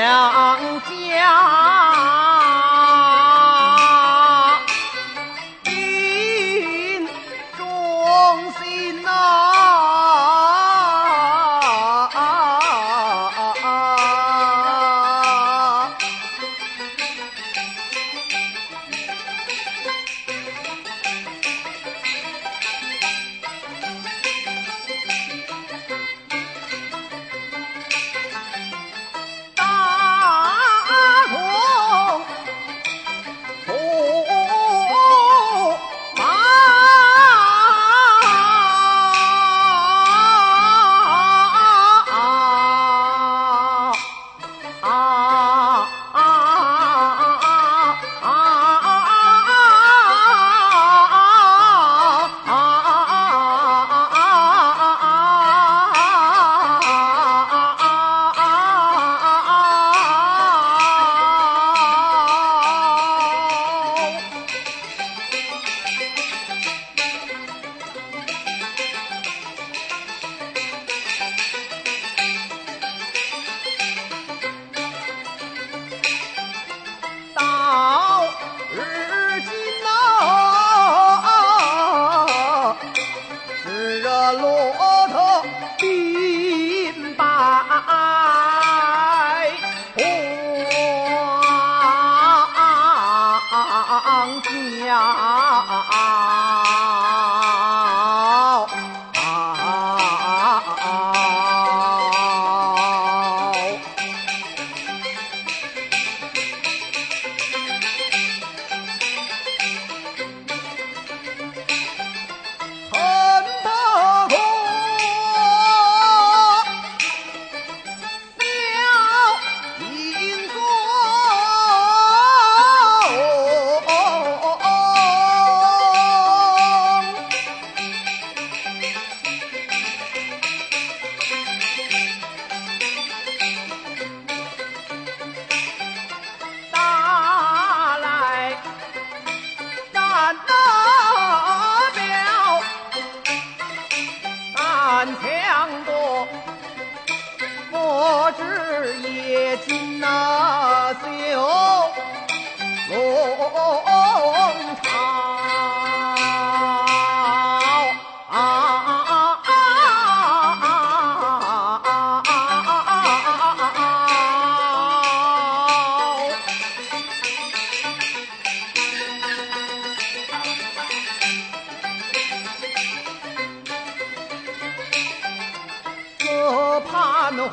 两家。啊当家。那表，单枪夺，我知也尽那羞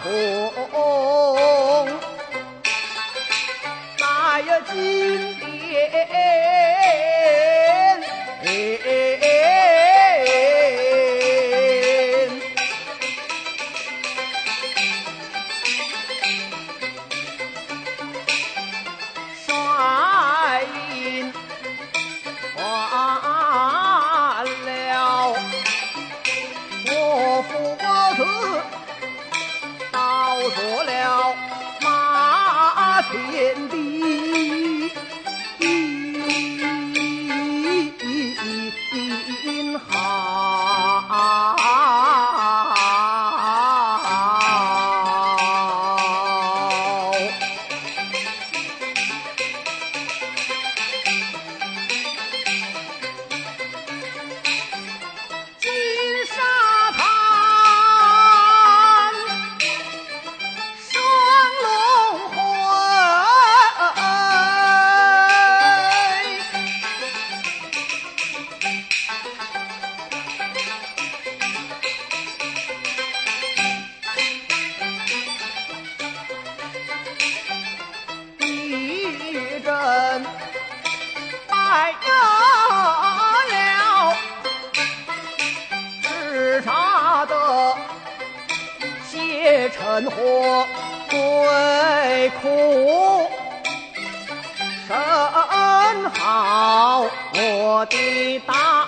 红来呀金败了。叱咤的谢尘火最苦，甚好我的大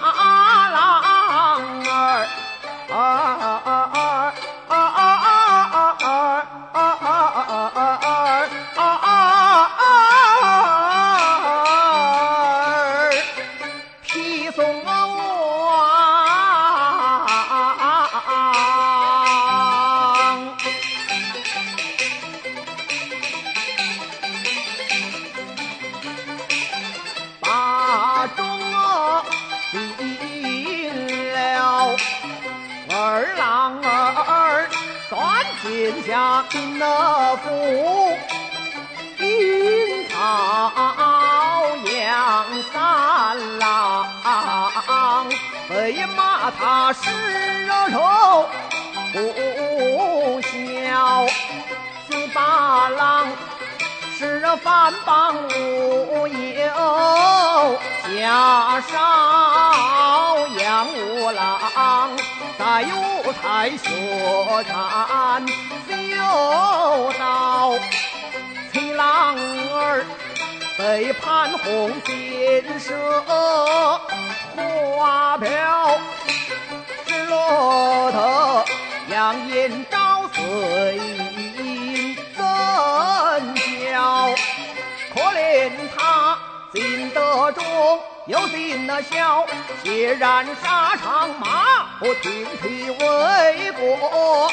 中了了二郎儿断天下病了阴曹阳三郎被骂他尸首不孝四郎。是反帮无有，下少杨五郎。在有才学禅休道，崔郎儿背叛洪箭射心那笑，血染沙场马，不停蹄为国。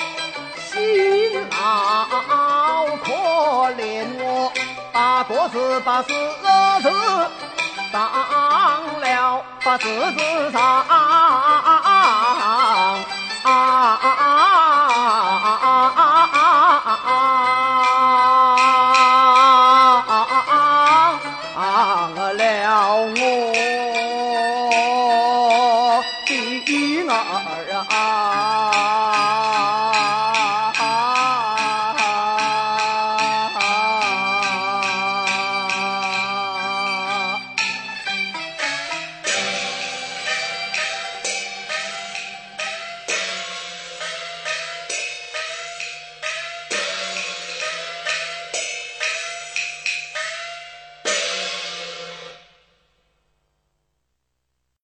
辛劳可怜我，把国字把事子当了，把字字当。弟弟哪儿啊？